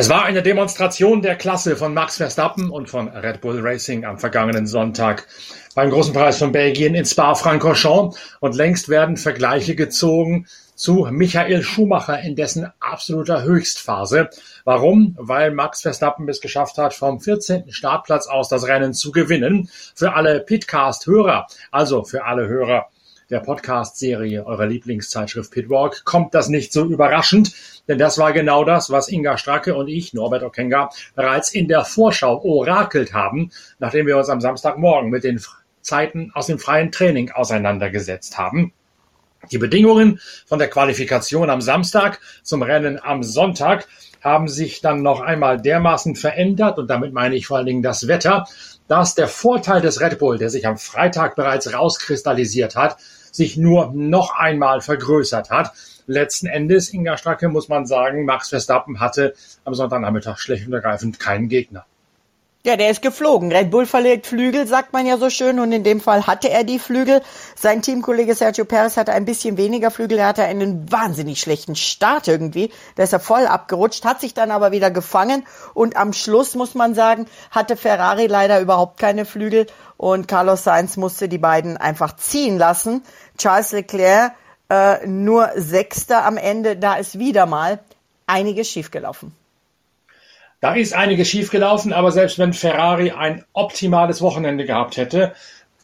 Es war eine Demonstration der Klasse von Max Verstappen und von Red Bull Racing am vergangenen Sonntag beim Großen Preis von Belgien in Spa-Francorchamps und längst werden Vergleiche gezogen zu Michael Schumacher in dessen absoluter Höchstphase. Warum? Weil Max Verstappen es geschafft hat, vom 14. Startplatz aus das Rennen zu gewinnen. Für alle Pitcast-Hörer, also für alle Hörer der Podcast-Serie eurer Lieblingszeitschrift Pitwalk, kommt das nicht so überraschend, denn das war genau das, was Inga Stracke und ich, Norbert Okenga, bereits in der Vorschau orakelt haben, nachdem wir uns am Samstagmorgen mit den Zeiten aus dem freien Training auseinandergesetzt haben. Die Bedingungen von der Qualifikation am Samstag zum Rennen am Sonntag haben sich dann noch einmal dermaßen verändert, und damit meine ich vor allen Dingen das Wetter, dass der Vorteil des Red Bull, der sich am Freitag bereits rauskristallisiert hat, sich nur noch einmal vergrößert hat. Letzten Endes, Inga Stracke, muss man sagen, Max Verstappen hatte am Sonntagnachmittag schlecht und ergreifend keinen Gegner. Ja, der ist geflogen. Red Bull verlegt Flügel, sagt man ja so schön. Und in dem Fall hatte er die Flügel. Sein Teamkollege Sergio Perez hatte ein bisschen weniger Flügel. Er hatte einen wahnsinnig schlechten Start irgendwie. Da ist er voll abgerutscht, hat sich dann aber wieder gefangen. Und am Schluss, muss man sagen, hatte Ferrari leider überhaupt keine Flügel. Und Carlos Sainz musste die beiden einfach ziehen lassen. Charles Leclerc äh, nur Sechster am Ende. Da ist wieder mal einiges schiefgelaufen. Da ist einiges schiefgelaufen, aber selbst wenn Ferrari ein optimales Wochenende gehabt hätte,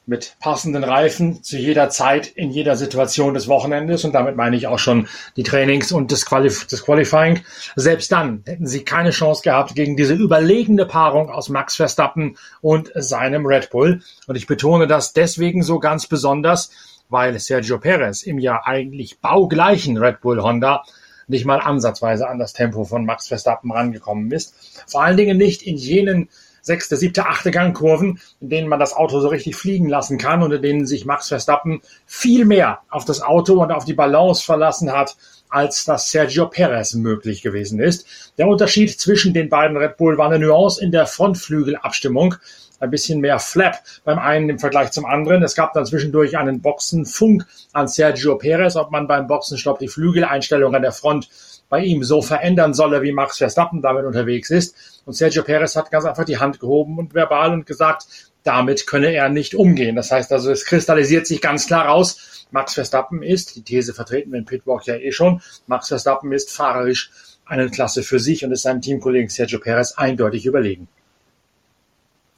mit passenden Reifen zu jeder Zeit in jeder Situation des Wochenendes und damit meine ich auch schon die Trainings und das, Qualif das Qualifying. Selbst dann hätten sie keine Chance gehabt gegen diese überlegene Paarung aus Max Verstappen und seinem Red Bull. Und ich betone das deswegen so ganz besonders, weil Sergio Perez im ja eigentlich baugleichen Red Bull Honda nicht mal ansatzweise an das Tempo von Max Verstappen rangekommen ist. Vor allen Dingen nicht in jenen sechste, siebte, achte Gangkurven, in denen man das Auto so richtig fliegen lassen kann und in denen sich Max Verstappen viel mehr auf das Auto und auf die Balance verlassen hat, als das Sergio Perez möglich gewesen ist. Der Unterschied zwischen den beiden Red Bull war eine Nuance in der Frontflügelabstimmung ein bisschen mehr Flap beim einen im Vergleich zum anderen. Es gab dann zwischendurch einen Boxenfunk an Sergio Perez, ob man beim Boxenstopp die Flügeleinstellung an der Front bei ihm so verändern solle, wie Max Verstappen damit unterwegs ist. Und Sergio Perez hat ganz einfach die Hand gehoben und verbal und gesagt, damit könne er nicht umgehen. Das heißt also, es kristallisiert sich ganz klar raus, Max Verstappen ist, die These vertreten wir in Pitwalk ja eh schon, Max Verstappen ist fahrerisch eine Klasse für sich und ist seinem Teamkollegen Sergio Perez eindeutig überlegen.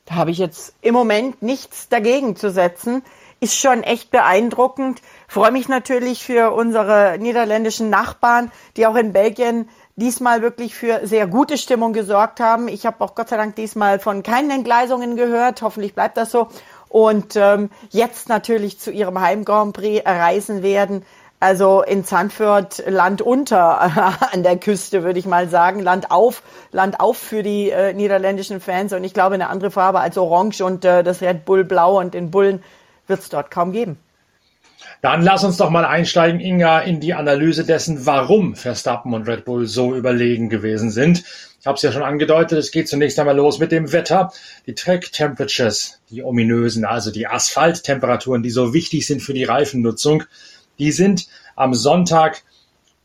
Da habe ich jetzt im Moment nichts dagegen zu setzen. Ist schon echt beeindruckend. Freue mich natürlich für unsere niederländischen Nachbarn, die auch in Belgien diesmal wirklich für sehr gute Stimmung gesorgt haben. Ich habe auch Gott sei Dank diesmal von keinen Entgleisungen gehört. Hoffentlich bleibt das so. Und ähm, jetzt natürlich zu ihrem Heim Grand Prix reisen werden. Also in Zandvoort Land unter an der Küste, würde ich mal sagen. Land auf, Land auf für die äh, niederländischen Fans. Und ich glaube, eine andere Farbe als Orange und äh, das Red Bull Blau und den Bullen wird es dort kaum geben. Dann lass uns doch mal einsteigen, Inga, in die Analyse dessen, warum Verstappen und Red Bull so überlegen gewesen sind. Ich habe es ja schon angedeutet, es geht zunächst einmal los mit dem Wetter. Die Track Temperatures, die ominösen, also die Asphalttemperaturen, die so wichtig sind für die Reifennutzung, die sind am Sonntag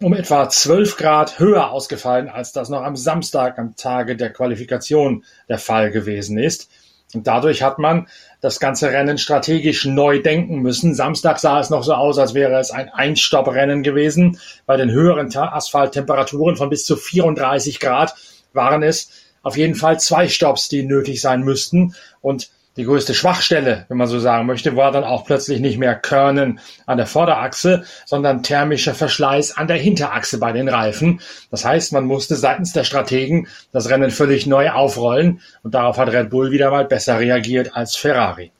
um etwa 12 Grad höher ausgefallen, als das noch am Samstag, am Tage der Qualifikation der Fall gewesen ist. Und dadurch hat man das ganze Rennen strategisch neu denken müssen. Samstag sah es noch so aus, als wäre es ein Einstopprennen gewesen. Bei den höheren Asphalttemperaturen von bis zu 34 Grad waren es auf jeden Fall zwei Stops, die nötig sein müssten. Und die größte Schwachstelle, wenn man so sagen möchte, war dann auch plötzlich nicht mehr Körnen an der Vorderachse, sondern thermischer Verschleiß an der Hinterachse bei den Reifen. Das heißt, man musste seitens der Strategen das Rennen völlig neu aufrollen und darauf hat Red Bull wieder mal besser reagiert als Ferrari.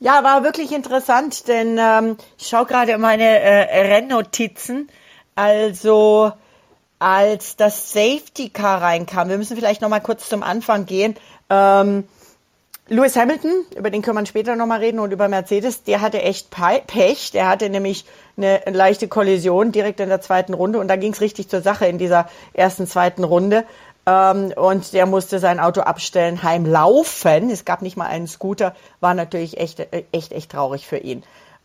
Ja, war wirklich interessant, denn ähm, ich schaue gerade meine äh, Rennnotizen. Also als das Safety Car reinkam, wir müssen vielleicht noch mal kurz zum Anfang gehen. Ähm, Lewis Hamilton, über den können wir später nochmal reden, und über Mercedes, der hatte echt Pech. Der hatte nämlich eine leichte Kollision direkt in der zweiten Runde und da ging es richtig zur Sache in dieser ersten, zweiten Runde. Ähm, und der musste sein Auto abstellen, heimlaufen. Es gab nicht mal einen Scooter, war natürlich echt, echt, echt traurig für ihn.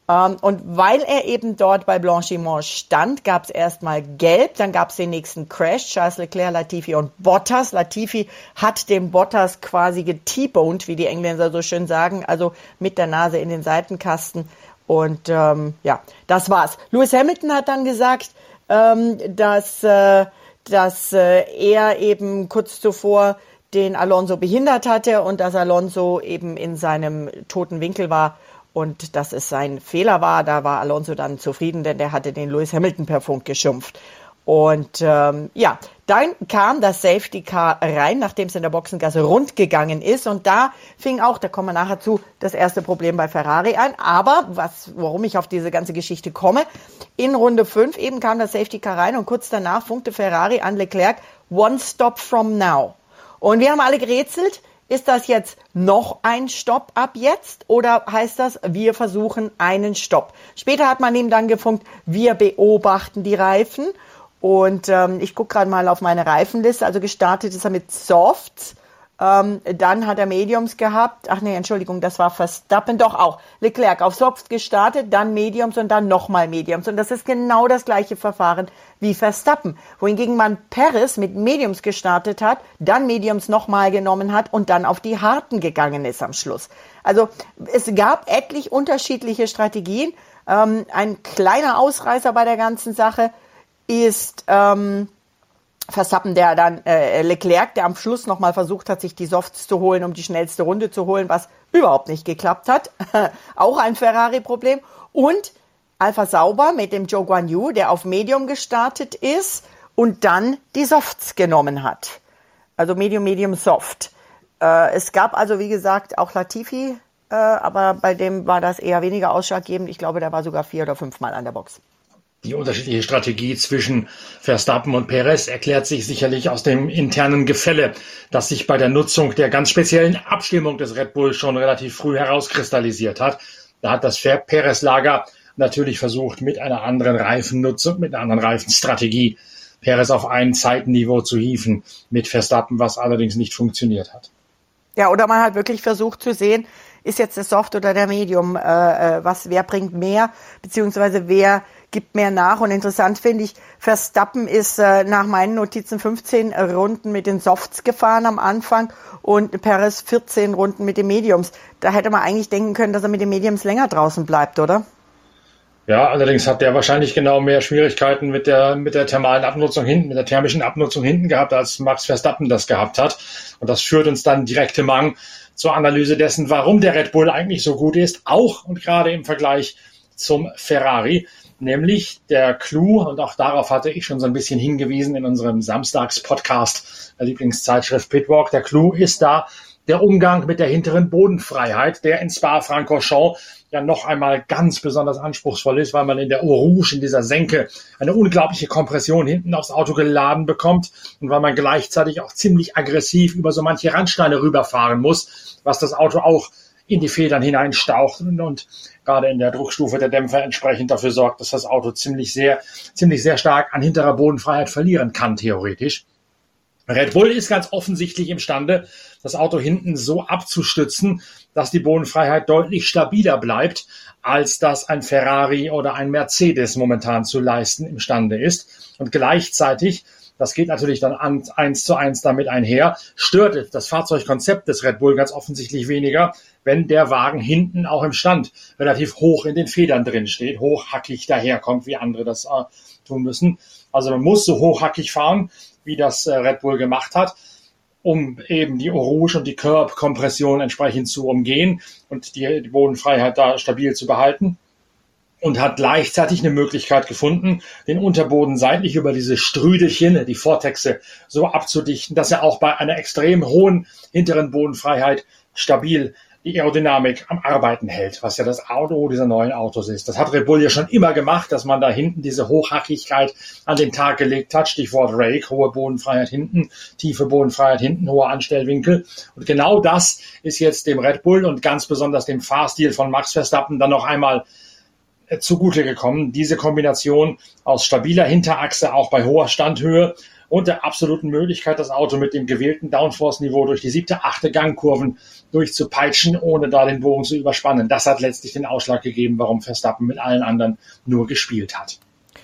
Ähm, und weil er eben dort bei Blanchimont stand, gab es erstmal Gelb, dann gab es den nächsten Crash, Charles Leclerc, Latifi und Bottas. Latifi hat den Bottas quasi geteaboned, wie die Engländer so schön sagen, also mit der Nase in den Seitenkasten. Und ähm, ja, das war's. Lewis Hamilton hat dann gesagt, ähm, dass, äh, dass äh, er eben kurz zuvor den Alonso behindert hatte und dass Alonso eben in seinem toten Winkel war und dass es sein Fehler war. Da war Alonso dann zufrieden, denn der hatte den Lewis Hamilton per Funk geschimpft. Und ähm, ja, dann kam das Safety Car rein, nachdem es in der Boxengasse rund gegangen ist. Und da fing auch, da kommen wir nachher zu, das erste Problem bei Ferrari ein. Aber was, warum ich auf diese ganze Geschichte komme, in Runde 5 eben kam das Safety Car rein und kurz danach funkte Ferrari an Leclerc, one stop from now. Und wir haben alle gerätselt, ist das jetzt noch ein Stopp ab jetzt oder heißt das, wir versuchen einen Stopp? Später hat man ihm dann gefunkt, wir beobachten die Reifen. Und ähm, ich gucke gerade mal auf meine Reifenliste. Also gestartet ist er mit Softs. Ähm, dann hat er Mediums gehabt. Ach nee, Entschuldigung, das war Verstappen. Doch auch. Leclerc auf Softs gestartet, dann Mediums und dann nochmal Mediums. Und das ist genau das gleiche Verfahren wie Verstappen. Wohingegen man Paris mit Mediums gestartet hat, dann Mediums nochmal genommen hat und dann auf die harten gegangen ist am Schluss. Also es gab etlich unterschiedliche Strategien. Ähm, ein kleiner Ausreißer bei der ganzen Sache ist ähm, Verstappen, der dann äh, Leclerc, der am Schluss nochmal versucht hat, sich die Softs zu holen, um die schnellste Runde zu holen, was überhaupt nicht geklappt hat. Auch ein Ferrari-Problem. Und Alpha Sauber mit dem Joe Guan Yu, der auf Medium gestartet ist und dann die Softs genommen hat. Also Medium, Medium, Soft. Äh, es gab also, wie gesagt, auch Latifi, äh, aber bei dem war das eher weniger ausschlaggebend. Ich glaube, der war sogar vier oder fünfmal an der Box. Die unterschiedliche Strategie zwischen Verstappen und Perez erklärt sich sicherlich aus dem internen Gefälle, das sich bei der Nutzung der ganz speziellen Abstimmung des Red Bull schon relativ früh herauskristallisiert hat. Da hat das Perez-Lager natürlich versucht, mit einer anderen Reifennutzung, mit einer anderen Reifenstrategie Perez auf ein Zeitenniveau zu hieven mit Verstappen, was allerdings nicht funktioniert hat. Ja, oder man hat wirklich versucht zu sehen, ist jetzt der Soft oder der Medium, äh, äh was, wer bringt mehr, beziehungsweise wer gibt mehr nach. Und interessant finde ich, Verstappen ist äh, nach meinen Notizen 15 Runden mit den Softs gefahren am Anfang und Perez 14 Runden mit den Mediums. Da hätte man eigentlich denken können, dass er mit den Mediums länger draußen bleibt, oder? Ja, allerdings hat der wahrscheinlich genau mehr Schwierigkeiten mit der, mit der thermalen Abnutzung hinten, mit der thermischen Abnutzung hinten gehabt, als Max Verstappen das gehabt hat. Und das führt uns dann direkt im Mang zur Analyse dessen, warum der Red Bull eigentlich so gut ist, auch und gerade im Vergleich zum Ferrari. Nämlich der Clou, und auch darauf hatte ich schon so ein bisschen hingewiesen in unserem Samstags-Podcast, der Lieblingszeitschrift Pitwalk, der Clou ist da der Umgang mit der hinteren Bodenfreiheit, der in Spa-Francorchamps ja noch einmal ganz besonders anspruchsvoll ist, weil man in der Eau Rouge, in dieser Senke, eine unglaubliche Kompression hinten aufs Auto geladen bekommt und weil man gleichzeitig auch ziemlich aggressiv über so manche Randsteine rüberfahren muss, was das Auto auch in die Federn hineinstaucht und, und gerade in der Druckstufe der Dämpfer entsprechend dafür sorgt, dass das Auto ziemlich sehr, ziemlich sehr stark an hinterer Bodenfreiheit verlieren kann, theoretisch. Red Bull ist ganz offensichtlich imstande, das Auto hinten so abzustützen, dass die Bodenfreiheit deutlich stabiler bleibt, als das ein Ferrari oder ein Mercedes momentan zu leisten imstande ist. Und gleichzeitig das geht natürlich dann an, eins zu eins damit einher, stört das Fahrzeugkonzept des Red Bull ganz offensichtlich weniger, wenn der Wagen hinten auch im Stand relativ hoch in den Federn drin steht, hochhackig daherkommt, wie andere das äh, tun müssen. Also man muss so hochhackig fahren, wie das äh, Red Bull gemacht hat, um eben die Rouge und die Curb-Kompression entsprechend zu umgehen und die, die Bodenfreiheit da stabil zu behalten und hat gleichzeitig eine Möglichkeit gefunden, den Unterboden seitlich über diese Strüdelchen, die Vortexe, so abzudichten, dass er auch bei einer extrem hohen hinteren Bodenfreiheit stabil die Aerodynamik am Arbeiten hält, was ja das Auto dieser neuen Autos ist. Das hat Red Bull ja schon immer gemacht, dass man da hinten diese Hochhackigkeit an den Tag gelegt hat. Stichwort Rake, hohe Bodenfreiheit hinten, tiefe Bodenfreiheit hinten, hohe Anstellwinkel. Und genau das ist jetzt dem Red Bull und ganz besonders dem Fahrstil von Max Verstappen dann noch einmal äh, zugute gekommen. Diese Kombination aus stabiler Hinterachse auch bei hoher Standhöhe und der absoluten Möglichkeit, das Auto mit dem gewählten Downforce-Niveau durch die siebte, achte Gangkurven durchzupeitschen, ohne da den Bogen zu überspannen. Das hat letztlich den Ausschlag gegeben, warum Verstappen mit allen anderen nur gespielt hat.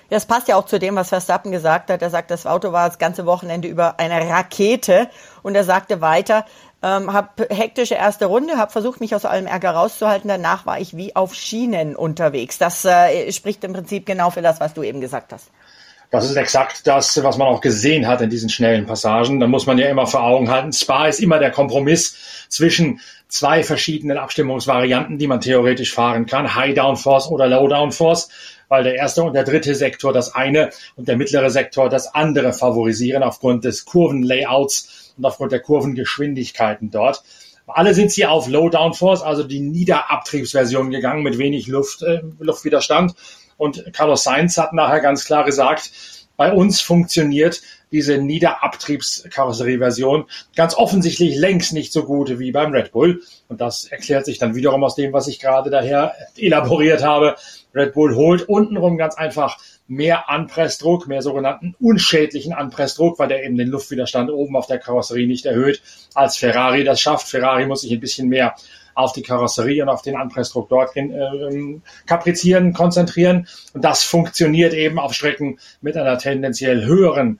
Das passt ja auch zu dem, was Verstappen gesagt hat. Er sagt, das Auto war das ganze Wochenende über eine Rakete. Und er sagte weiter, ähm, habe hektische erste Runde, habe versucht, mich aus allem Ärger rauszuhalten. Danach war ich wie auf Schienen unterwegs. Das äh, spricht im Prinzip genau für das, was du eben gesagt hast. Das ist exakt das, was man auch gesehen hat in diesen schnellen Passagen. Da muss man ja immer vor Augen halten. Spa ist immer der Kompromiss zwischen zwei verschiedenen Abstimmungsvarianten, die man theoretisch fahren kann. High Downforce oder Low Downforce weil der erste und der dritte Sektor das eine und der mittlere Sektor das andere favorisieren aufgrund des Kurvenlayouts und aufgrund der Kurvengeschwindigkeiten dort. Alle sind sie auf Low Downforce, also die Niederabtriebsversion gegangen mit wenig Luft, äh, Luftwiderstand. Und Carlos Sainz hat nachher ganz klar gesagt, bei uns funktioniert diese Niederabtriebskarosserieversion ganz offensichtlich längst nicht so gut wie beim Red Bull. Und das erklärt sich dann wiederum aus dem, was ich gerade daher elaboriert habe. Red Bull holt untenrum ganz einfach mehr Anpressdruck, mehr sogenannten unschädlichen Anpressdruck, weil der eben den Luftwiderstand oben auf der Karosserie nicht erhöht, als Ferrari das schafft. Ferrari muss sich ein bisschen mehr auf die Karosserie und auf den Anpressdruck dort äh, kaprizieren, konzentrieren. Und das funktioniert eben auf Strecken mit einer tendenziell höheren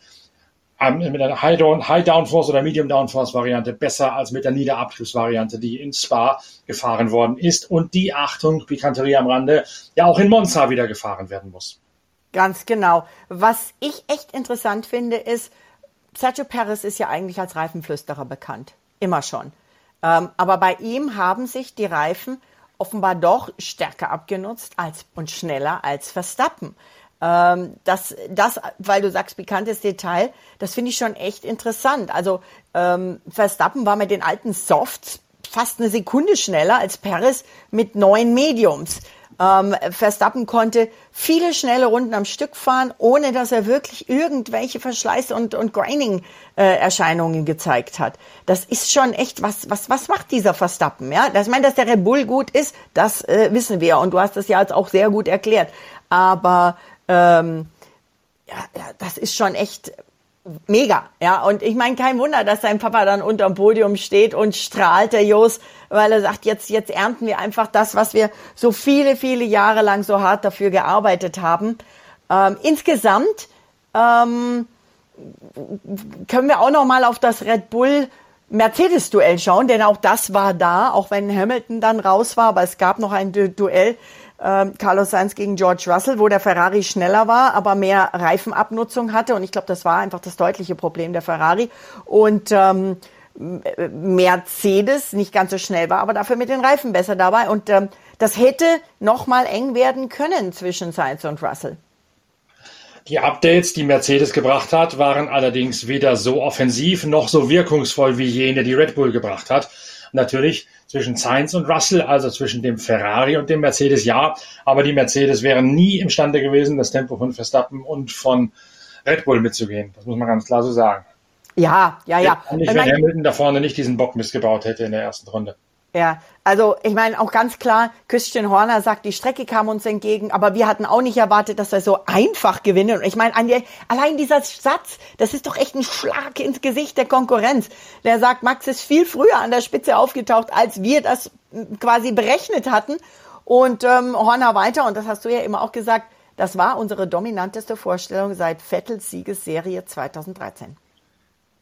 mit einer High, Down, High Downforce oder Medium Downforce Variante besser als mit der Niederabflussvariante, die in Spa gefahren worden ist und die Achtung, Pikanterie am Rande, ja auch in Monza wieder gefahren werden muss. Ganz genau. Was ich echt interessant finde, ist, Sergio Perez ist ja eigentlich als Reifenflüsterer bekannt. Immer schon. Ähm, aber bei ihm haben sich die Reifen offenbar doch stärker abgenutzt als, und schneller als Verstappen. Ähm, das, das, weil du sagst, pikantes Detail, das finde ich schon echt interessant. Also ähm, Verstappen war mit den alten Softs fast eine Sekunde schneller als Perez mit neuen Mediums. Ähm, Verstappen konnte viele schnelle Runden am Stück fahren, ohne dass er wirklich irgendwelche Verschleiß- und, und Grinding-Erscheinungen äh, gezeigt hat. Das ist schon echt, was, was, was macht dieser Verstappen? Ja, ich meine, dass der Red Bull gut ist, das äh, wissen wir und du hast das ja jetzt auch sehr gut erklärt. Aber ähm, ja, ja, das ist schon echt mega, ja. Und ich meine, kein Wunder, dass sein Papa dann unterm Podium steht und strahlt, der Jos, weil er sagt, jetzt, jetzt ernten wir einfach das, was wir so viele, viele Jahre lang so hart dafür gearbeitet haben. Ähm, insgesamt ähm, können wir auch noch mal auf das Red Bull Mercedes-Duell schauen, denn auch das war da, auch wenn Hamilton dann raus war, aber es gab noch ein Duell Carlos Sainz gegen George Russell, wo der Ferrari schneller war, aber mehr Reifenabnutzung hatte. Und ich glaube, das war einfach das deutliche Problem der Ferrari. Und ähm, Mercedes nicht ganz so schnell war, aber dafür mit den Reifen besser dabei. Und ähm, das hätte noch mal eng werden können zwischen Sainz und Russell. Die Updates, die Mercedes gebracht hat, waren allerdings weder so offensiv noch so wirkungsvoll wie jene, die Red Bull gebracht hat. Natürlich zwischen Sainz und Russell, also zwischen dem Ferrari und dem Mercedes, ja. Aber die Mercedes wären nie imstande gewesen, das Tempo von Verstappen und von Red Bull mitzugehen. Das muss man ganz klar so sagen. Ja, ja, ja. Nicht, wenn Hamilton da vorne nicht diesen Bock missgebaut hätte in der ersten Runde. Ja, also ich meine auch ganz klar, Christian Horner sagt, die Strecke kam uns entgegen, aber wir hatten auch nicht erwartet, dass wir so einfach gewinnen. Und ich meine, allein dieser Satz, das ist doch echt ein Schlag ins Gesicht der Konkurrenz. Der sagt, Max ist viel früher an der Spitze aufgetaucht, als wir das quasi berechnet hatten. Und ähm, Horner weiter, und das hast du ja immer auch gesagt, das war unsere dominanteste Vorstellung seit Vettels Siegesserie 2013.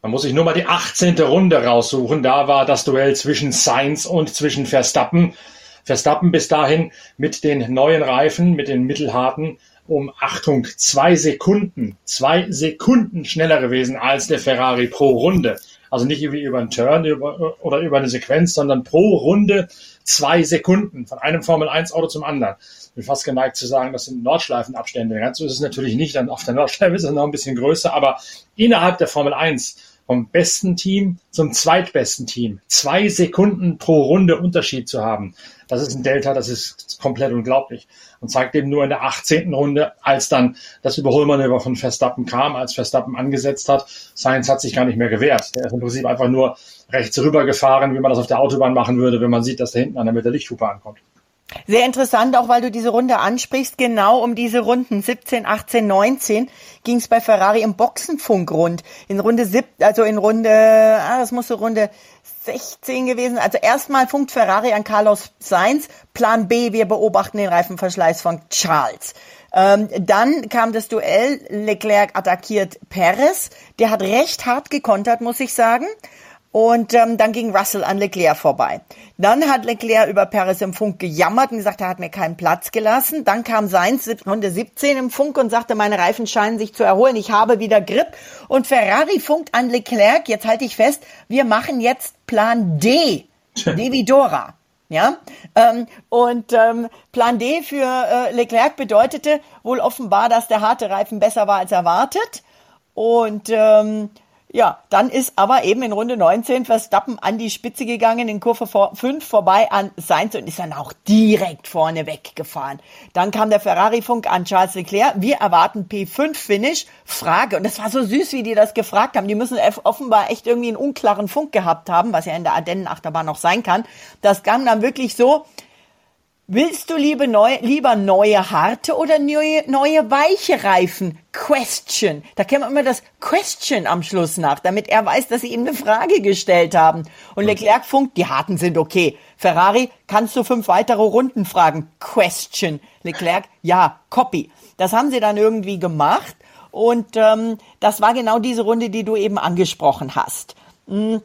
Man muss sich nur mal die 18. Runde raussuchen. Da war das Duell zwischen Sainz und zwischen Verstappen. Verstappen bis dahin mit den neuen Reifen, mit den mittelharten, um Achtung, zwei Sekunden, zwei Sekunden schneller gewesen als der Ferrari pro Runde. Also nicht irgendwie über einen Turn über, oder über eine Sequenz, sondern pro Runde zwei Sekunden von einem Formel 1 Auto zum anderen. Ich bin fast geneigt zu sagen, das sind Nordschleifenabstände. Ganz so ist es natürlich nicht. Dann auf der Nordschleife ist es noch ein bisschen größer, aber innerhalb der Formel 1 vom besten Team zum zweitbesten Team zwei Sekunden pro Runde Unterschied zu haben, das ist ein Delta, das ist komplett unglaublich. Und zeigt eben nur in der 18. Runde, als dann das Überholmanöver von Verstappen kam, als Verstappen angesetzt hat, Sainz hat sich gar nicht mehr gewehrt. Der ist im Prinzip einfach nur rechts rüber gefahren, wie man das auf der Autobahn machen würde, wenn man sieht, dass da hinten einer mit der Lichthupe ankommt. Sehr interessant, auch weil du diese Runde ansprichst. Genau um diese Runden 17, 18, 19 ging es bei Ferrari im Boxenfunk rund. In Runde sieb, also in Runde, ah, das muss so Runde 16 gewesen. Also erstmal funkt Ferrari an Carlos Sainz. Plan B, wir beobachten den Reifenverschleiß von Charles. Ähm, dann kam das Duell, Leclerc attackiert Perez. Der hat recht hart gekontert, muss ich sagen. Und ähm, dann ging Russell an Leclerc vorbei. Dann hat Leclerc über Perez im Funk gejammert und gesagt, er hat mir keinen Platz gelassen. Dann kam Sainz Runde 17 im Funk und sagte, meine Reifen scheinen sich zu erholen, ich habe wieder Grip. Und Ferrari funkt an Leclerc, jetzt halte ich fest, wir machen jetzt Plan D, Devidora. Ja, ähm, und ähm, Plan D für äh, Leclerc bedeutete wohl offenbar, dass der harte Reifen besser war als erwartet. Und ähm, ja, dann ist aber eben in Runde 19 Verstappen an die Spitze gegangen, in Kurve 5 vorbei an Sainz und ist dann auch direkt vorne weggefahren. Dann kam der Ferrari-Funk an Charles Leclerc. Wir erwarten P5-Finish. Frage. Und das war so süß, wie die das gefragt haben. Die müssen offenbar echt irgendwie einen unklaren Funk gehabt haben, was ja in der Ardennen-Achterbahn noch sein kann. Das kam dann wirklich so, Willst du lieber, neu, lieber neue harte oder neue, neue weiche Reifen? Question. Da käme immer das Question am Schluss nach, damit er weiß, dass sie ihm eine Frage gestellt haben. Und Leclerc funkt, die harten sind okay. Ferrari, kannst du fünf weitere Runden fragen? Question. Leclerc, ja, copy. Das haben sie dann irgendwie gemacht. Und ähm, das war genau diese Runde, die du eben angesprochen hast. Hm.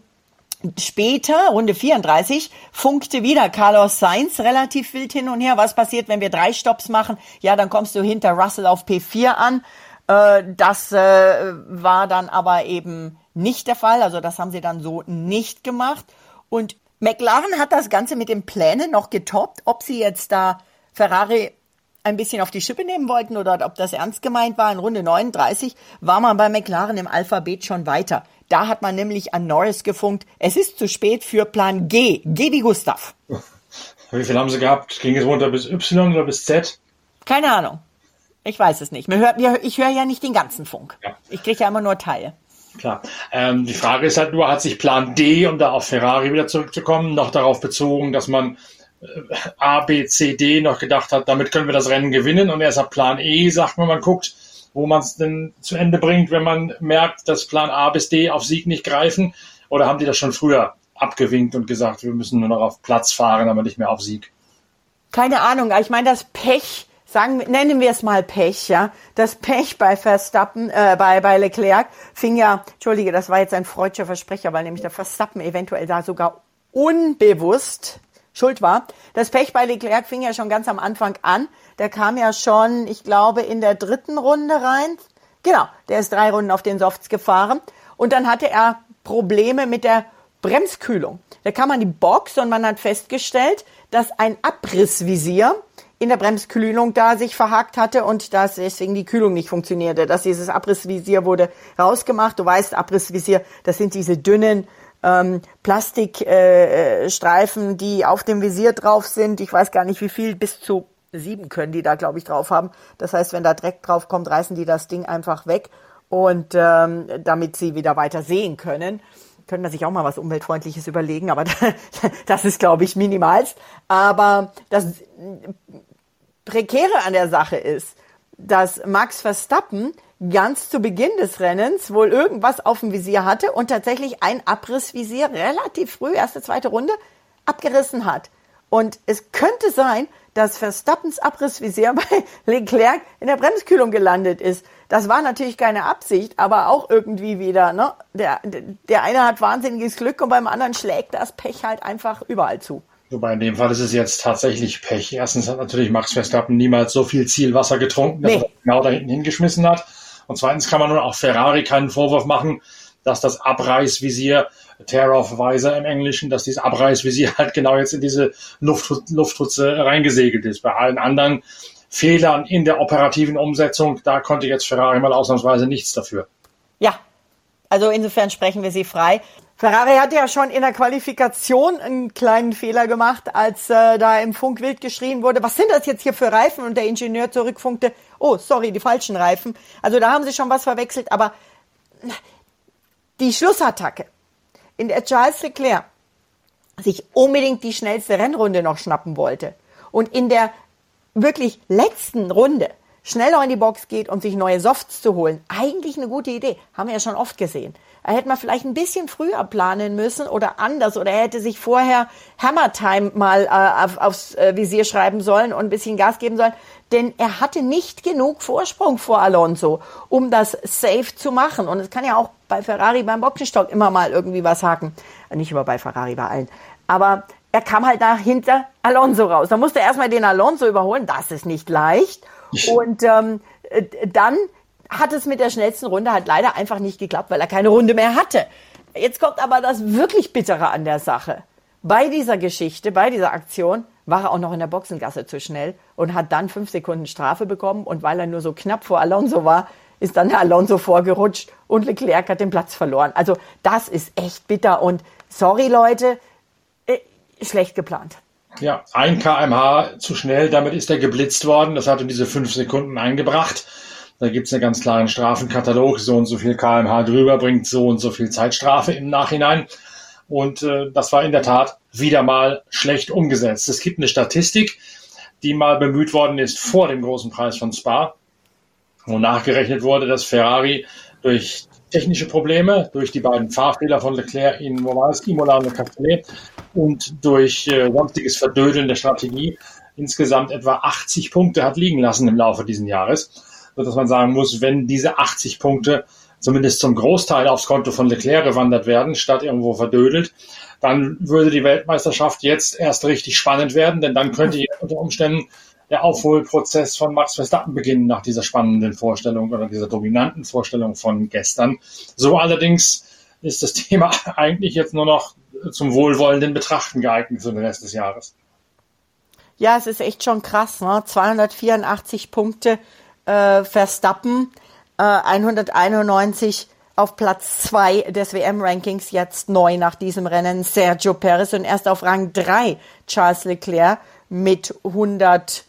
Später, Runde 34, funkte wieder Carlos Sainz relativ wild hin und her. Was passiert, wenn wir drei Stops machen? Ja, dann kommst du hinter Russell auf P4 an. Äh, das äh, war dann aber eben nicht der Fall. Also das haben sie dann so nicht gemacht. Und McLaren hat das Ganze mit den Plänen noch getoppt, ob sie jetzt da Ferrari ein bisschen auf die Schippe nehmen wollten oder ob das ernst gemeint war. In Runde 39 war man bei McLaren im Alphabet schon weiter. Da hat man nämlich an Norris gefunkt, es ist zu spät für Plan G. G wie Gustav. Wie viel haben sie gehabt? Ging es runter bis Y oder bis Z? Keine Ahnung. Ich weiß es nicht. ich höre ja nicht den ganzen Funk. Ja. Ich kriege ja immer nur Teile. Klar. Ähm, die Frage ist halt nur, hat sich Plan D, um da auf Ferrari wieder zurückzukommen, noch darauf bezogen, dass man A, B, C, D noch gedacht hat, damit können wir das Rennen gewinnen und erst ab Plan E sagt man, man guckt, wo man es denn zu Ende bringt, wenn man merkt, dass Plan A bis D auf Sieg nicht greifen? Oder haben die das schon früher abgewinkt und gesagt, wir müssen nur noch auf Platz fahren, aber nicht mehr auf Sieg? Keine Ahnung, ich meine, das Pech, sagen, nennen wir es mal Pech, ja. Das Pech bei Verstappen, äh, bei, bei Leclerc fing ja, Entschuldige, das war jetzt ein freudscher Versprecher, weil nämlich der Verstappen eventuell da sogar unbewusst schuld war. Das Pech bei Leclerc fing ja schon ganz am Anfang an. Der kam ja schon, ich glaube, in der dritten Runde rein. Genau, der ist drei Runden auf den Softs gefahren. Und dann hatte er Probleme mit der Bremskühlung. Da kam man die Box und man hat festgestellt, dass ein Abrissvisier in der Bremskühlung da sich verhakt hatte und dass deswegen die Kühlung nicht funktionierte. Dass dieses Abrissvisier wurde rausgemacht. Du weißt, Abrissvisier, das sind diese dünnen ähm, Plastikstreifen, äh, die auf dem Visier drauf sind. Ich weiß gar nicht wie viel, bis zu sieben können die da, glaube ich, drauf haben. Das heißt, wenn da Dreck drauf kommt, reißen die das Ding einfach weg und ähm, damit sie wieder weiter sehen können. Können da sich auch mal was Umweltfreundliches überlegen, aber das ist, glaube ich, minimalst. Aber das Prekäre an der Sache ist, dass Max Verstappen ganz zu Beginn des Rennens wohl irgendwas auf dem Visier hatte und tatsächlich ein Abrissvisier relativ früh, erste, zweite Runde, abgerissen hat. Und es könnte sein, dass Verstappens Abrissvisier bei Leclerc in der Bremskühlung gelandet ist. Das war natürlich keine Absicht, aber auch irgendwie wieder, ne? Der, der eine hat wahnsinniges Glück und beim anderen schlägt das Pech halt einfach überall zu. Wobei in dem Fall ist es jetzt tatsächlich Pech. Erstens hat natürlich Max Verstappen niemals so viel Zielwasser getrunken, dass nee. er genau da hinten hingeschmissen hat. Und zweitens kann man nun auch Ferrari keinen Vorwurf machen, dass das Abreißvisier Tear-off-Visor im Englischen, dass dieses Abreißvisier halt genau jetzt in diese Luft, reingesegelt ist. Bei allen anderen Fehlern in der operativen Umsetzung, da konnte jetzt Ferrari mal ausnahmsweise nichts dafür. Ja, also insofern sprechen wir sie frei. Ferrari hatte ja schon in der Qualifikation einen kleinen Fehler gemacht, als äh, da im Funk wild geschrien wurde, was sind das jetzt hier für Reifen? Und der Ingenieur zurückfunkte, oh, sorry, die falschen Reifen. Also da haben sie schon was verwechselt, aber die Schlussattacke, in der Charles Leclerc sich unbedingt die schnellste Rennrunde noch schnappen wollte und in der wirklich letzten Runde schnell noch in die Box geht, um sich neue Softs zu holen. Eigentlich eine gute Idee. Haben wir ja schon oft gesehen. Er hätte man vielleicht ein bisschen früher planen müssen oder anders oder er hätte sich vorher Hammer Time mal äh, auf, aufs äh, Visier schreiben sollen und ein bisschen Gas geben sollen, denn er hatte nicht genug Vorsprung vor Alonso, um das safe zu machen. Und es kann ja auch bei Ferrari beim Boxenstock immer mal irgendwie was haken. Nicht immer bei Ferrari, bei allen. Aber er kam halt da hinter Alonso raus. Da musste er erstmal den Alonso überholen. Das ist nicht leicht. Und ähm, äh, dann hat es mit der schnellsten Runde halt leider einfach nicht geklappt, weil er keine Runde mehr hatte. Jetzt kommt aber das wirklich Bittere an der Sache. Bei dieser Geschichte, bei dieser Aktion, war er auch noch in der Boxengasse zu schnell und hat dann fünf Sekunden Strafe bekommen. Und weil er nur so knapp vor Alonso war, ist dann Alonso vorgerutscht und Leclerc hat den Platz verloren. Also das ist echt bitter und sorry Leute, äh, schlecht geplant. Ja, ein kmh zu schnell, damit ist er geblitzt worden. Das hatte diese fünf Sekunden eingebracht. Da gibt es einen ganz klaren Strafenkatalog. So und so viel kmh drüber bringt so und so viel Zeitstrafe im Nachhinein. Und äh, das war in der Tat wieder mal schlecht umgesetzt. Es gibt eine Statistik, die mal bemüht worden ist vor dem großen Preis von Spa, wo nachgerechnet wurde, dass Ferrari durch technische Probleme, durch die beiden Fahrfehler von Leclerc in wo war es, Imola und Castellet und durch äh, sonstiges Verdödeln der Strategie. Insgesamt etwa 80 Punkte hat liegen lassen im Laufe dieses Jahres dass man sagen muss, wenn diese 80 Punkte zumindest zum Großteil aufs Konto von Leclerc gewandert werden, statt irgendwo verdödelt, dann würde die Weltmeisterschaft jetzt erst richtig spannend werden, denn dann könnte unter Umständen der Aufholprozess von Max Verstappen beginnen nach dieser spannenden Vorstellung oder dieser dominanten Vorstellung von gestern. So allerdings ist das Thema eigentlich jetzt nur noch zum wohlwollenden Betrachten geeignet für den Rest des Jahres. Ja, es ist echt schon krass, ne? 284 Punkte äh, Verstappen äh, 191 auf Platz 2 des WM-Rankings, jetzt neu nach diesem Rennen Sergio Perez und erst auf Rang 3 Charles Leclerc mit 100,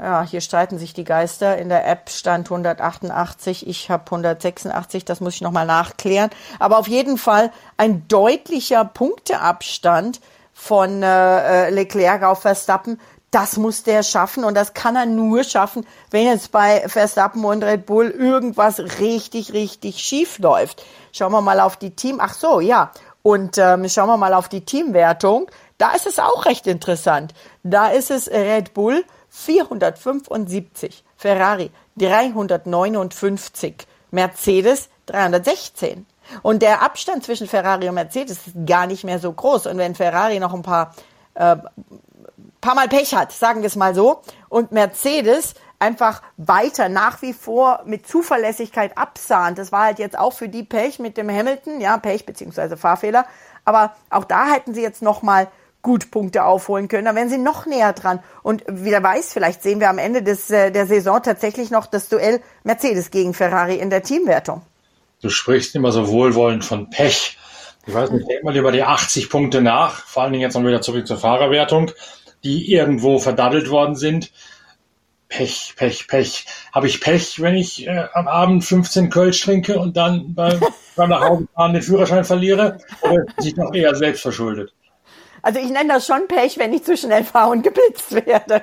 ja, hier streiten sich die Geister, in der App stand 188, ich habe 186, das muss ich nochmal nachklären, aber auf jeden Fall ein deutlicher Punkteabstand von äh, äh Leclerc auf Verstappen, das muss der schaffen und das kann er nur schaffen, wenn jetzt bei Verstappen und Red Bull irgendwas richtig, richtig schief läuft. Schauen wir mal auf die Team. Ach so, ja. Und ähm, schauen wir mal auf die Teamwertung. Da ist es auch recht interessant. Da ist es Red Bull 475, Ferrari 359, Mercedes 316. Und der Abstand zwischen Ferrari und Mercedes ist gar nicht mehr so groß. Und wenn Ferrari noch ein paar äh, paar Mal Pech hat, sagen wir es mal so, und Mercedes einfach weiter nach wie vor mit Zuverlässigkeit absahnt. Das war halt jetzt auch für die Pech mit dem Hamilton, ja, Pech beziehungsweise Fahrfehler. Aber auch da hätten sie jetzt nochmal gut Punkte aufholen können. Da wären sie noch näher dran. Und wer weiß, vielleicht sehen wir am Ende des, äh, der Saison tatsächlich noch das Duell Mercedes gegen Ferrari in der Teamwertung. Du sprichst immer so wohlwollend von Pech. Ich weiß nicht, denk mal über die 80 Punkte nach, vor allen Dingen jetzt noch wieder zurück zur Fahrerwertung die irgendwo verdaddelt worden sind. Pech, Pech, Pech. Habe ich Pech, wenn ich äh, am Abend 15 Kölsch trinke und dann beim, beim nach Hause fahren den Führerschein verliere? Oder ist sich doch eher selbst verschuldet? Also ich nenne das schon Pech, wenn ich zu schnell fahre und geblitzt werde.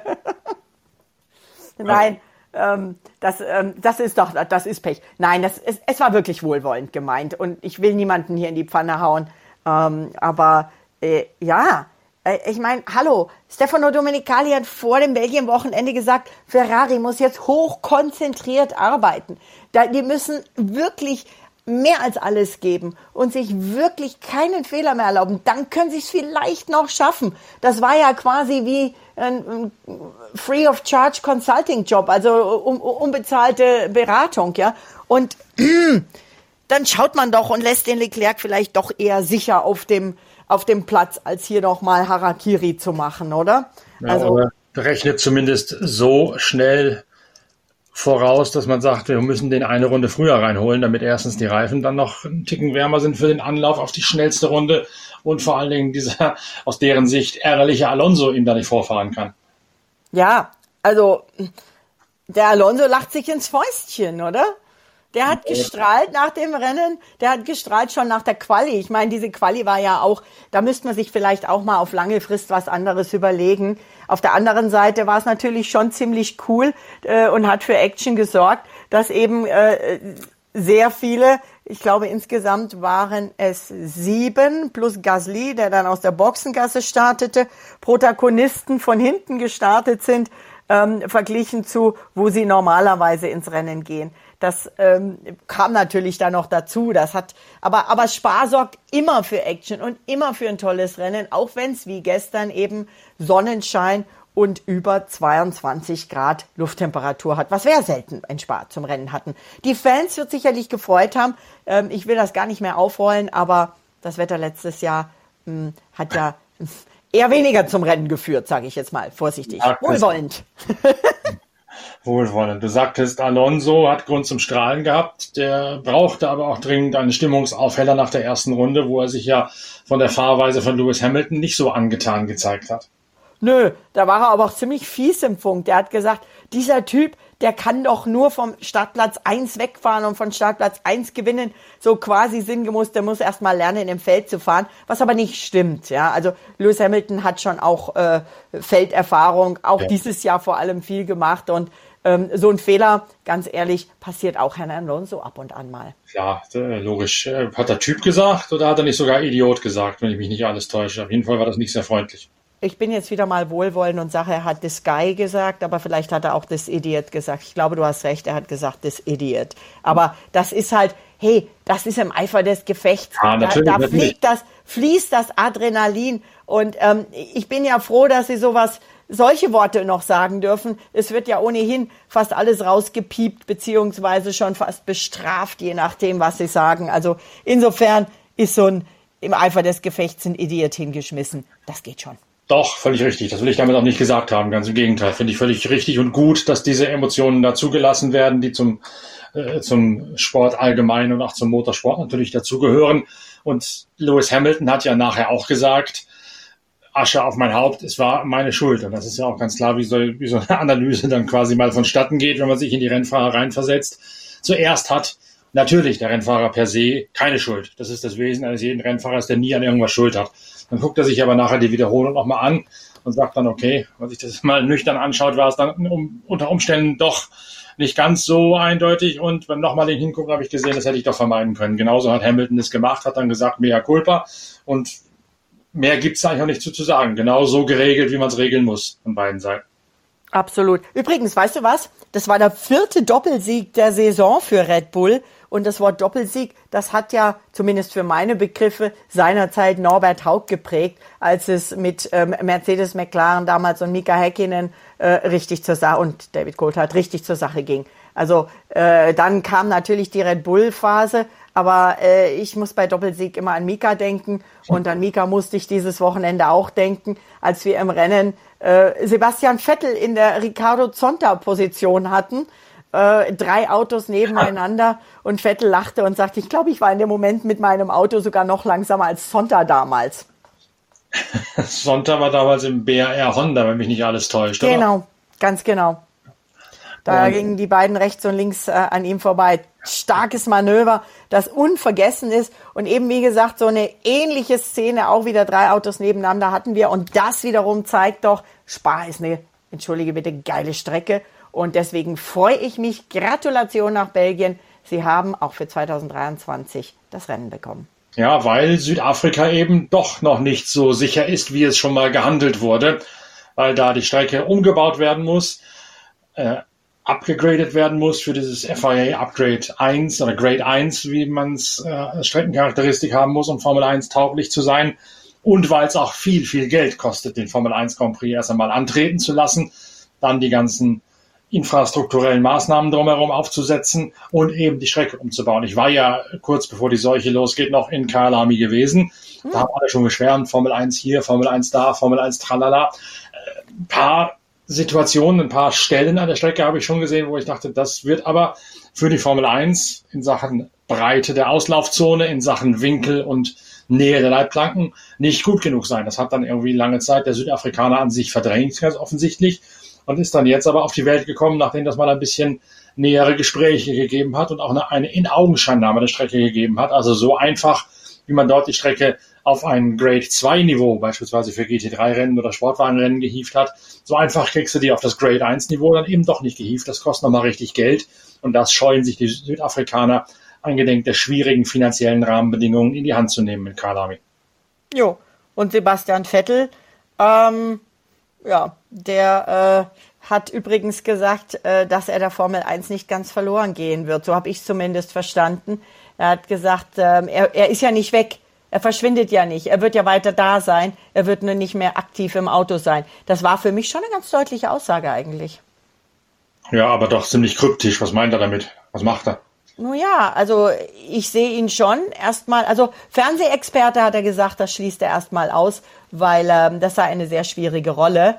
Nein, ähm, das, ähm, das ist doch, das ist Pech. Nein, das ist, es war wirklich wohlwollend gemeint und ich will niemanden hier in die Pfanne hauen. Ähm, aber äh, ja, äh, ich meine, hallo, Stefano Domenicali hat vor dem Belgien-Wochenende gesagt, Ferrari muss jetzt hochkonzentriert arbeiten. Da, die müssen wirklich mehr als alles geben und sich wirklich keinen Fehler mehr erlauben. Dann können sie es vielleicht noch schaffen. Das war ja quasi wie ein Free of Charge Consulting Job, also unbezahlte Beratung, ja. Und dann schaut man doch und lässt den Leclerc vielleicht doch eher sicher auf dem auf dem Platz, als hier nochmal Harakiri zu machen, oder? Ja, also berechnet zumindest so schnell voraus, dass man sagt, wir müssen den eine Runde früher reinholen, damit erstens die Reifen dann noch einen Ticken wärmer sind für den Anlauf auf die schnellste Runde und vor allen Dingen dieser aus deren Sicht ärgerliche Alonso ihm da nicht vorfahren kann. Ja, also der Alonso lacht sich ins Fäustchen, oder? Der hat gestrahlt nach dem Rennen, der hat gestrahlt schon nach der Quali. Ich meine, diese Quali war ja auch, da müsste man sich vielleicht auch mal auf lange Frist was anderes überlegen. Auf der anderen Seite war es natürlich schon ziemlich cool äh, und hat für Action gesorgt, dass eben äh, sehr viele, ich glaube insgesamt waren es sieben plus Gasly, der dann aus der Boxengasse startete, Protagonisten von hinten gestartet sind, ähm, verglichen zu, wo sie normalerweise ins Rennen gehen. Das ähm, kam natürlich da noch dazu. Das hat, aber, aber Spa sorgt immer für Action und immer für ein tolles Rennen, auch wenn es wie gestern eben Sonnenschein und über 22 Grad Lufttemperatur hat, was wir ja selten ein Spa zum Rennen hatten. Die Fans wird sicherlich gefreut haben. Ähm, ich will das gar nicht mehr aufrollen, aber das Wetter letztes Jahr mh, hm, hat ja eher weniger zum Rennen geführt, sage ich jetzt mal vorsichtig. Ja, Wohlwollend. Wohlwollend. Du sagtest, Alonso hat Grund zum Strahlen gehabt. Der brauchte aber auch dringend einen Stimmungsaufheller nach der ersten Runde, wo er sich ja von der Fahrweise von Lewis Hamilton nicht so angetan gezeigt hat. Nö, da war er aber auch ziemlich fies im Funk. Der hat gesagt, dieser Typ, der kann doch nur vom Startplatz 1 wegfahren und von Startplatz 1 gewinnen. So quasi sinngemäß, der muss erst mal lernen, im Feld zu fahren, was aber nicht stimmt. Ja, also Lewis Hamilton hat schon auch äh, Felderfahrung, auch ja. dieses Jahr vor allem viel gemacht und ähm, so ein Fehler, ganz ehrlich, passiert auch Herrn Alonso ab und an mal. Ja, äh, logisch. Äh, hat der Typ gesagt oder hat er nicht sogar Idiot gesagt, wenn ich mich nicht alles täusche? Auf jeden Fall war das nicht sehr freundlich ich bin jetzt wieder mal wohlwollend und sage, er hat this guy gesagt, aber vielleicht hat er auch this idiot gesagt. Ich glaube, du hast recht, er hat gesagt this idiot. Aber das ist halt, hey, das ist im Eifer des Gefechts. Ah, da, da fliegt das, fließt das Adrenalin. Und ähm, ich bin ja froh, dass sie sowas, solche Worte noch sagen dürfen. Es wird ja ohnehin fast alles rausgepiept, beziehungsweise schon fast bestraft, je nachdem, was sie sagen. Also insofern ist so ein im Eifer des Gefechts ein Idiot hingeschmissen. Das geht schon. Doch, völlig richtig. Das will ich damit auch nicht gesagt haben. Ganz im Gegenteil. Finde ich völlig richtig und gut, dass diese Emotionen dazugelassen werden, die zum, äh, zum Sport allgemein und auch zum Motorsport natürlich dazugehören. Und Lewis Hamilton hat ja nachher auch gesagt, Asche auf mein Haupt, es war meine Schuld. Und das ist ja auch ganz klar, wie so, wie so eine Analyse dann quasi mal vonstatten geht, wenn man sich in die Rennfahrer reinversetzt. Zuerst hat natürlich der Rennfahrer per se keine Schuld. Das ist das Wesen eines jeden Rennfahrers, der nie an irgendwas Schuld hat. Dann guckt er sich aber nachher die Wiederholung nochmal an und sagt dann, okay, wenn sich das mal nüchtern anschaut, war es dann um, unter Umständen doch nicht ganz so eindeutig. Und beim nochmal den Hingucken habe ich gesehen, das hätte ich doch vermeiden können. Genauso hat Hamilton das gemacht, hat dann gesagt, mea culpa. Und mehr gibt es eigentlich auch nicht zu, zu sagen. Genau so geregelt, wie man es regeln muss von beiden Seiten. Absolut. Übrigens, weißt du was? Das war der vierte Doppelsieg der Saison für Red Bull. Und das Wort Doppelsieg, das hat ja zumindest für meine Begriffe seinerzeit Norbert Haug geprägt, als es mit ähm, Mercedes McLaren damals und Mika Häkkinen äh, richtig zur Sache und David Coulthard richtig zur Sache ging. Also äh, dann kam natürlich die Red Bull Phase, aber äh, ich muss bei Doppelsieg immer an Mika denken und an Mika musste ich dieses Wochenende auch denken, als wir im Rennen äh, Sebastian Vettel in der Ricardo Zonta Position hatten äh, drei Autos nebeneinander und Vettel lachte und sagte, ich glaube, ich war in dem Moment mit meinem Auto sogar noch langsamer als Sonta damals. Sonta war damals im BR Honda, wenn mich nicht alles täuscht. Genau, oder? ganz genau. Da und gingen die beiden rechts und links äh, an ihm vorbei. Starkes Manöver, das unvergessen ist. Und eben, wie gesagt, so eine ähnliche Szene, auch wieder drei Autos nebeneinander hatten wir. Und das wiederum zeigt doch, Spa ist eine, entschuldige bitte, geile Strecke. Und deswegen freue ich mich. Gratulation nach Belgien. Sie haben auch für 2023 das Rennen bekommen. Ja, weil Südafrika eben doch noch nicht so sicher ist, wie es schon mal gehandelt wurde, weil da die Strecke umgebaut werden muss, äh, abgegradet werden muss für dieses FIA Upgrade 1 oder Grade 1, wie man es äh, Streckencharakteristik haben muss, um Formel 1 tauglich zu sein. Und weil es auch viel, viel Geld kostet, den Formel 1 Grand Prix erst einmal antreten zu lassen, dann die ganzen infrastrukturellen Maßnahmen drumherum aufzusetzen und eben die Strecke umzubauen. Ich war ja kurz bevor die Seuche losgeht noch in Kalami gewesen. Hm. Da haben alle schon geschwärmt, Formel 1 hier, Formel 1 da, Formel 1 tralala. Ein paar Situationen, ein paar Stellen an der Strecke habe ich schon gesehen, wo ich dachte, das wird aber für die Formel 1 in Sachen Breite der Auslaufzone, in Sachen Winkel und Nähe der Leitplanken nicht gut genug sein. Das hat dann irgendwie lange Zeit der Südafrikaner an sich verdrängt, ganz offensichtlich und ist dann jetzt aber auf die Welt gekommen, nachdem das mal ein bisschen nähere Gespräche gegeben hat und auch eine, eine In-Augenscheinnahme der Strecke gegeben hat. Also so einfach, wie man dort die Strecke auf ein Grade 2 Niveau, beispielsweise für GT3-Rennen oder Sportwagenrennen gehievt hat. So einfach kriegst du die auf das Grade 1 Niveau dann eben doch nicht gehievt. Das kostet nochmal richtig Geld. Und das scheuen sich die Südafrikaner eingedenk der schwierigen finanziellen Rahmenbedingungen in die Hand zu nehmen mit Kalami. Jo, und Sebastian Vettel, ähm, ja, der äh, hat übrigens gesagt, äh, dass er der Formel 1 nicht ganz verloren gehen wird. So habe ich zumindest verstanden. Er hat gesagt, äh, er, er ist ja nicht weg. Er verschwindet ja nicht. Er wird ja weiter da sein. Er wird nur nicht mehr aktiv im Auto sein. Das war für mich schon eine ganz deutliche Aussage eigentlich. Ja, aber doch ziemlich kryptisch. Was meint er damit? Was macht er? Nun ja, also ich sehe ihn schon erstmal, also Fernsehexperte hat er gesagt, das schließt er erstmal aus, weil ähm, das sei eine sehr schwierige Rolle.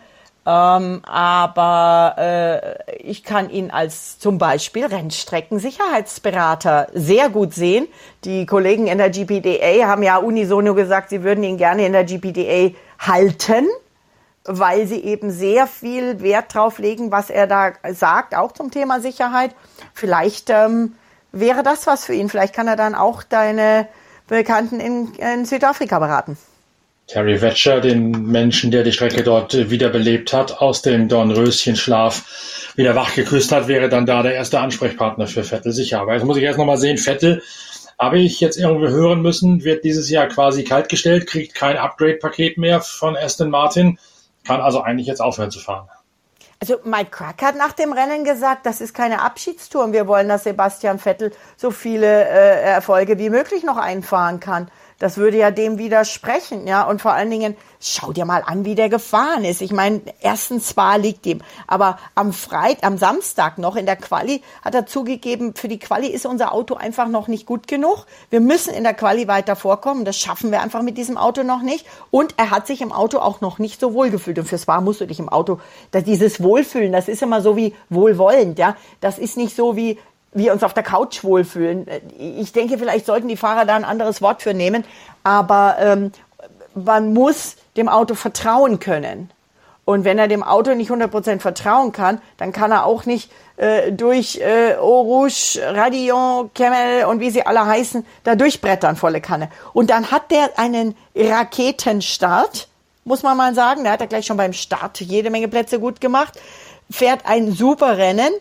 Ähm, aber äh, ich kann ihn als zum Beispiel Rennstreckensicherheitsberater sehr gut sehen. Die Kollegen in der GPDA haben ja unisono gesagt, sie würden ihn gerne in der GPDA halten, weil sie eben sehr viel Wert drauf legen, was er da sagt, auch zum Thema Sicherheit. Vielleicht ähm, wäre das was für ihn. Vielleicht kann er dann auch deine Bekannten in, in Südafrika beraten. Terry Vetcher, den Menschen, der die Strecke dort wiederbelebt hat, aus dem Dornröschenschlaf wieder wach geküsst hat, wäre dann da der erste Ansprechpartner für Vettel sicher. Aber jetzt muss ich erst nochmal sehen, Vettel, habe ich jetzt irgendwie hören müssen, wird dieses Jahr quasi kaltgestellt, kriegt kein Upgrade-Paket mehr von Aston Martin, kann also eigentlich jetzt aufhören zu fahren. Also Mike Crack hat nach dem Rennen gesagt, das ist keine Abschiedstour und wir wollen, dass Sebastian Vettel so viele äh, Erfolge wie möglich noch einfahren kann. Das würde ja dem widersprechen, ja. Und vor allen Dingen, schau dir mal an, wie der gefahren ist. Ich meine, erstens zwar liegt ihm, aber am Freit, am Samstag noch in der Quali hat er zugegeben, für die Quali ist unser Auto einfach noch nicht gut genug. Wir müssen in der Quali weiter vorkommen. Das schaffen wir einfach mit diesem Auto noch nicht. Und er hat sich im Auto auch noch nicht so wohl gefühlt. Und fürs War musst du dich im Auto, dieses Wohlfühlen, das ist immer so wie wohlwollend, ja. Das ist nicht so wie, wir uns auf der Couch wohlfühlen. Ich denke, vielleicht sollten die Fahrer da ein anderes Wort für nehmen, aber ähm, man muss dem Auto vertrauen können. Und wenn er dem Auto nicht 100% vertrauen kann, dann kann er auch nicht äh, durch äh, Eau Rouge, Radion, Camel und wie sie alle heißen, da durchbrettern volle Kanne. Und dann hat der einen Raketenstart, muss man mal sagen. Der hat er gleich schon beim Start jede Menge Plätze gut gemacht. Fährt ein super Rennen.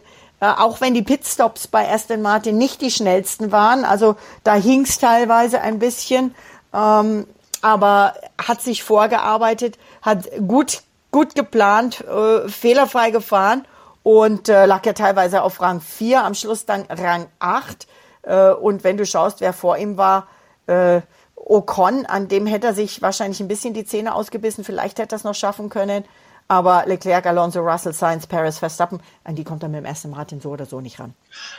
Äh, auch wenn die Pitstops bei Aston Martin nicht die schnellsten waren. Also da hing es teilweise ein bisschen, ähm, aber hat sich vorgearbeitet, hat gut, gut geplant, äh, fehlerfrei gefahren und äh, lag ja teilweise auf Rang 4, am Schluss dann Rang 8. Äh, und wenn du schaust, wer vor ihm war, äh, Ocon, an dem hätte er sich wahrscheinlich ein bisschen die Zähne ausgebissen, vielleicht hätte er es noch schaffen können. Aber Leclerc, Alonso, Russell, Sainz, Paris, Verstappen, an die kommt er mit dem Aston Martin so oder so nicht ran.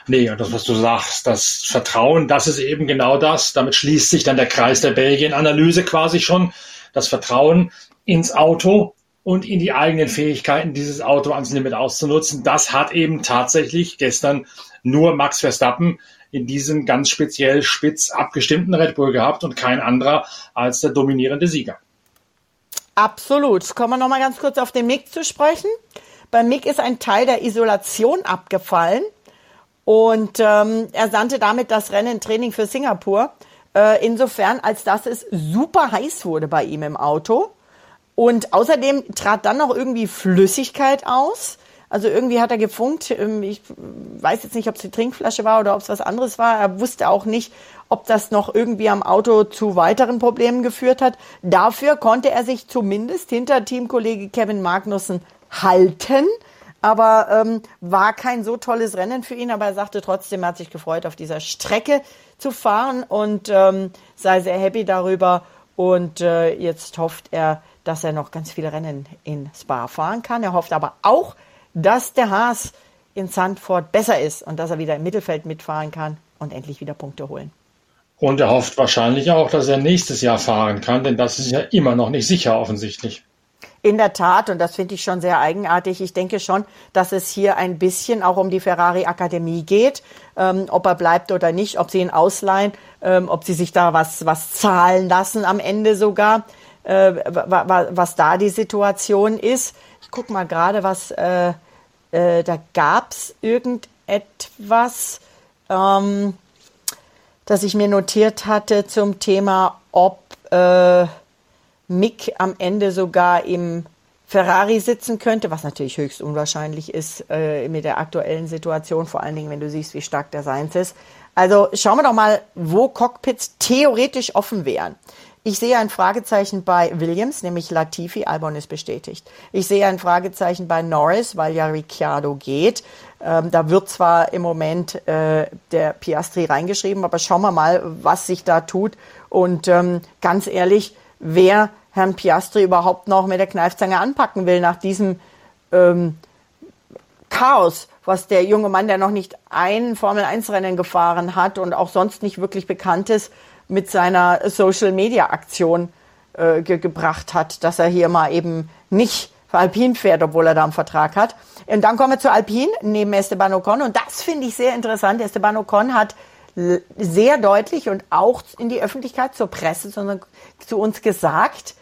Nee, und das, was du sagst, das Vertrauen, das ist eben genau das. Damit schließt sich dann der Kreis der Belgien-Analyse quasi schon. Das Vertrauen ins Auto und in die eigenen Fähigkeiten, dieses Auto ans Limit auszunutzen. Das hat eben tatsächlich gestern nur Max Verstappen in diesem ganz speziell spitz abgestimmten Red Bull gehabt und kein anderer als der dominierende Sieger. Absolut. Kommen wir nochmal ganz kurz auf den Mick zu sprechen. Beim Mick ist ein Teil der Isolation abgefallen und ähm, er sandte damit das Rennen Training für Singapur. Äh, insofern, als dass es super heiß wurde bei ihm im Auto. Und außerdem trat dann noch irgendwie Flüssigkeit aus. Also irgendwie hat er gefunkt. Ähm, ich weiß jetzt nicht, ob es die Trinkflasche war oder ob es was anderes war. Er wusste auch nicht, ob das noch irgendwie am Auto zu weiteren Problemen geführt hat. Dafür konnte er sich zumindest hinter Teamkollege Kevin Magnussen halten. Aber ähm, war kein so tolles Rennen für ihn, aber er sagte trotzdem, er hat sich gefreut, auf dieser Strecke zu fahren und ähm, sei sehr happy darüber. Und äh, jetzt hofft er, dass er noch ganz viele Rennen in Spa fahren kann. Er hofft aber auch, dass der Haas in Sandford besser ist und dass er wieder im Mittelfeld mitfahren kann und endlich wieder Punkte holen. Und er hofft wahrscheinlich auch, dass er nächstes Jahr fahren kann, denn das ist ja immer noch nicht sicher offensichtlich. In der Tat, und das finde ich schon sehr eigenartig. Ich denke schon, dass es hier ein bisschen auch um die Ferrari Akademie geht, ähm, ob er bleibt oder nicht, ob sie ihn ausleihen, ähm, ob sie sich da was, was zahlen lassen am Ende sogar, äh, was da die Situation ist. Ich gucke mal gerade, was, äh, äh, da gab es irgend etwas, ähm, das ich mir notiert hatte zum Thema, ob äh, Mick am Ende sogar im Ferrari sitzen könnte, was natürlich höchst unwahrscheinlich ist äh, mit der aktuellen Situation, vor allen Dingen, wenn du siehst, wie stark der Seins ist. Also schauen wir doch mal, wo Cockpits theoretisch offen wären. Ich sehe ein Fragezeichen bei Williams, nämlich Latifi, Albon ist bestätigt. Ich sehe ein Fragezeichen bei Norris, weil ja Ricciardo geht. Ähm, da wird zwar im Moment äh, der Piastri reingeschrieben, aber schauen wir mal, was sich da tut. Und ähm, ganz ehrlich, wer Herrn Piastri überhaupt noch mit der Kneifzange anpacken will nach diesem ähm, Chaos, was der junge Mann, der noch nicht ein Formel-1-Rennen gefahren hat und auch sonst nicht wirklich bekannt ist, mit seiner Social-Media-Aktion äh, ge gebracht hat, dass er hier mal eben nicht für Alpine fährt, obwohl er da einen Vertrag hat. Und dann kommen wir zu Alpine neben Esteban Ocon und das finde ich sehr interessant. Esteban Ocon hat sehr deutlich und auch in die Öffentlichkeit, zur Presse, sondern zu uns gesagt,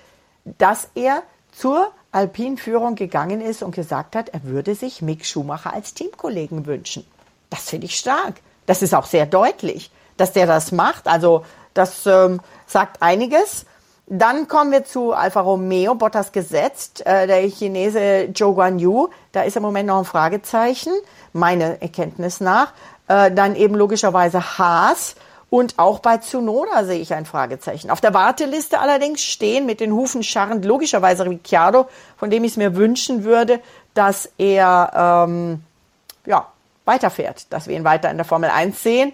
dass er zur Alpin-Führung gegangen ist und gesagt hat, er würde sich Mick Schumacher als Teamkollegen wünschen. Das finde ich stark. Das ist auch sehr deutlich, dass der das macht. Also das ähm, sagt einiges. Dann kommen wir zu Alfa Romeo, Bottas gesetzt, äh, der Chinese Zhou Guan Yu, da ist im Moment noch ein Fragezeichen, meiner Erkenntnis nach. Äh, dann eben logischerweise Haas und auch bei Tsunoda sehe ich ein Fragezeichen. Auf der Warteliste allerdings stehen mit den Hufen scharrend logischerweise Ricciardo, von dem ich es mir wünschen würde, dass er ähm, ja, weiterfährt, dass wir ihn weiter in der Formel 1 sehen.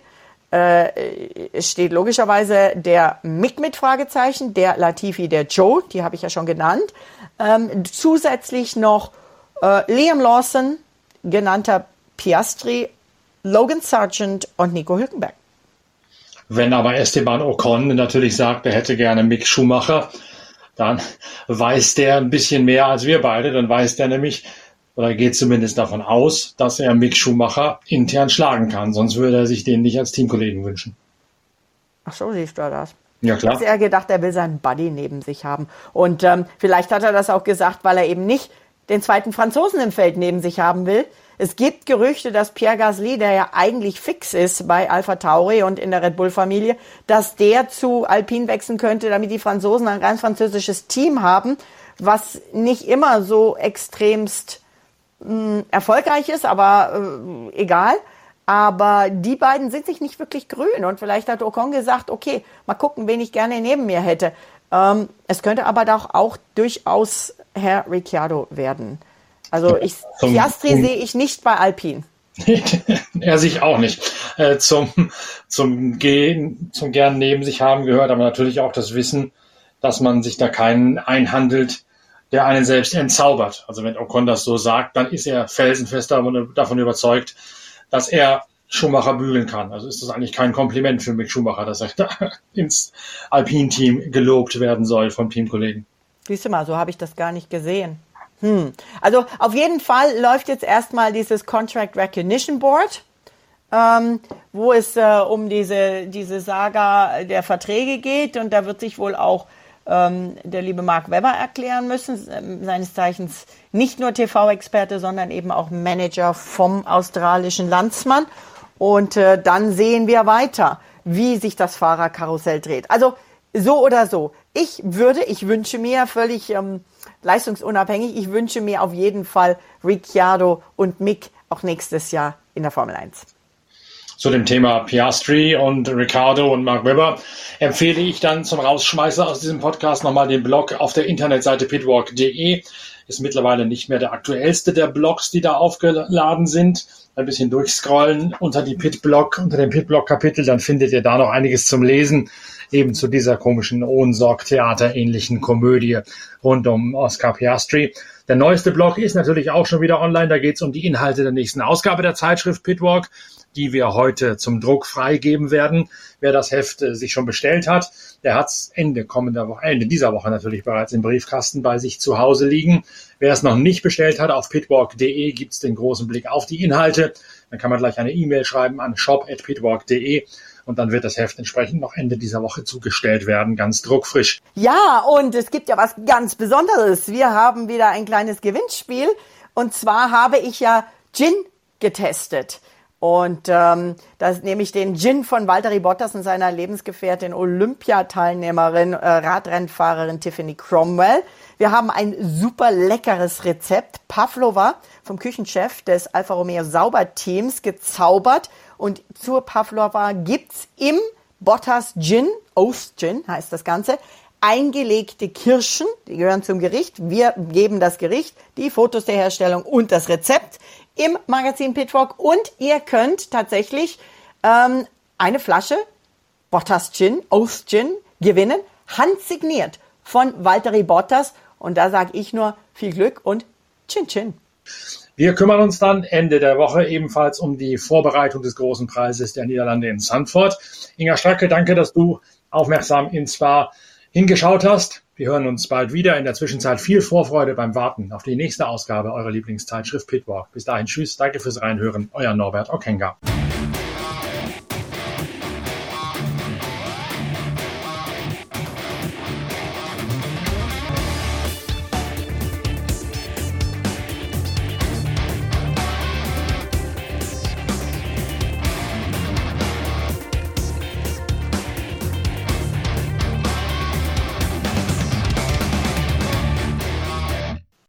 Äh, steht logischerweise der Mick mit Fragezeichen, der Latifi, der Joe, die habe ich ja schon genannt. Ähm, zusätzlich noch äh, Liam Lawson, genannter Piastri, Logan Sargent und Nico Hülkenberg. Wenn aber Esteban Ocon natürlich sagt, er hätte gerne Mick Schumacher, dann weiß der ein bisschen mehr als wir beide. Dann weiß der nämlich, oder geht zumindest davon aus, dass er Mick Schumacher intern schlagen kann. Sonst würde er sich den nicht als Teamkollegen wünschen. Ach so, siehst du das. Ja, klar. Hat er gedacht, er will seinen Buddy neben sich haben. Und ähm, vielleicht hat er das auch gesagt, weil er eben nicht den zweiten Franzosen im Feld neben sich haben will, es gibt Gerüchte, dass Pierre Gasly, der ja eigentlich fix ist bei Alpha Tauri und in der Red Bull Familie, dass der zu Alpine wechseln könnte, damit die Franzosen ein ganz französisches Team haben, was nicht immer so extremst mh, erfolgreich ist, aber äh, egal. Aber die beiden sind sich nicht wirklich grün. Und vielleicht hat Ocon gesagt, okay, mal gucken, wen ich gerne neben mir hätte. Ähm, es könnte aber doch auch durchaus Herr Ricciardo werden. Also ich, zum, Piastri sehe ich nicht bei Alpine. er sich auch nicht. Äh, zum, zum Gehen, zum gern neben sich haben gehört, aber natürlich auch das Wissen, dass man sich da keinen einhandelt, der einen selbst entzaubert. Also wenn Ocon das so sagt, dann ist er felsenfest davon überzeugt, dass er Schumacher bügeln kann. Also ist das eigentlich kein Kompliment für Mick Schumacher, dass er da ins Alpine-Team gelobt werden soll vom Teamkollegen. Siehst du mal, so habe ich das gar nicht gesehen. Hm. Also auf jeden Fall läuft jetzt erstmal dieses Contract Recognition Board, ähm, wo es äh, um diese, diese Saga der Verträge geht. Und da wird sich wohl auch ähm, der liebe Mark Webber erklären müssen, äh, seines Zeichens nicht nur TV-Experte, sondern eben auch Manager vom australischen Landsmann. Und äh, dann sehen wir weiter, wie sich das Fahrerkarussell dreht. Also so oder so. Ich würde, ich wünsche mir völlig ähm, leistungsunabhängig, ich wünsche mir auf jeden Fall Ricciardo und Mick auch nächstes Jahr in der Formel 1 zu dem Thema Piastri und Ricardo und Mark Webber empfehle ich dann zum Rausschmeißer aus diesem Podcast nochmal den Blog auf der Internetseite pitwalk.de. Ist mittlerweile nicht mehr der aktuellste der Blogs, die da aufgeladen sind. Ein bisschen durchscrollen unter die Pitblog, unter dem Pitblog-Kapitel, dann findet ihr da noch einiges zum Lesen eben zu dieser komischen Ohnsorg-Theater-ähnlichen Komödie rund um Oscar Piastri. Der neueste Blog ist natürlich auch schon wieder online. Da geht es um die Inhalte der nächsten Ausgabe der Zeitschrift Pitwalk, die wir heute zum Druck freigeben werden. Wer das Heft äh, sich schon bestellt hat, der hat es Ende kommender Woche, Ende dieser Woche natürlich bereits im Briefkasten bei sich zu Hause liegen. Wer es noch nicht bestellt hat, auf pitwalk.de gibt es den großen Blick auf die Inhalte. Dann kann man gleich eine E-Mail schreiben an shop.pitwalk.de und dann wird das Heft entsprechend noch Ende dieser Woche zugestellt werden, ganz druckfrisch. Ja, und es gibt ja was ganz Besonderes. Wir haben wieder ein kleines Gewinnspiel. Und zwar habe ich ja Gin getestet. Und ähm, das nehme ich den Gin von Valtteri Bottas und seiner Lebensgefährtin Olympiateilnehmerin, äh, Radrennfahrerin Tiffany Cromwell. Wir haben ein super leckeres Rezept. Pavlova vom Küchenchef des Alfa Romeo Sauberteams gezaubert. Und zur Pavlova gibt's im Bottas Gin, Oath Gin heißt das Ganze, eingelegte Kirschen, die gehören zum Gericht. Wir geben das Gericht, die Fotos der Herstellung und das Rezept im Magazin Pitwalk und ihr könnt tatsächlich ähm, eine Flasche Bottas Gin, Oath Gin gewinnen, handsigniert von Valtteri Bottas und da sage ich nur viel Glück und Chin Chin. Wir kümmern uns dann Ende der Woche ebenfalls um die Vorbereitung des großen Preises der Niederlande in Sandford. Inga Stracke, danke, dass du aufmerksam in Spa hingeschaut hast. Wir hören uns bald wieder. In der Zwischenzeit viel Vorfreude beim Warten auf die nächste Ausgabe eurer Lieblingszeitschrift Pitwalk. Bis dahin, tschüss, danke fürs Reinhören, euer Norbert Okenga.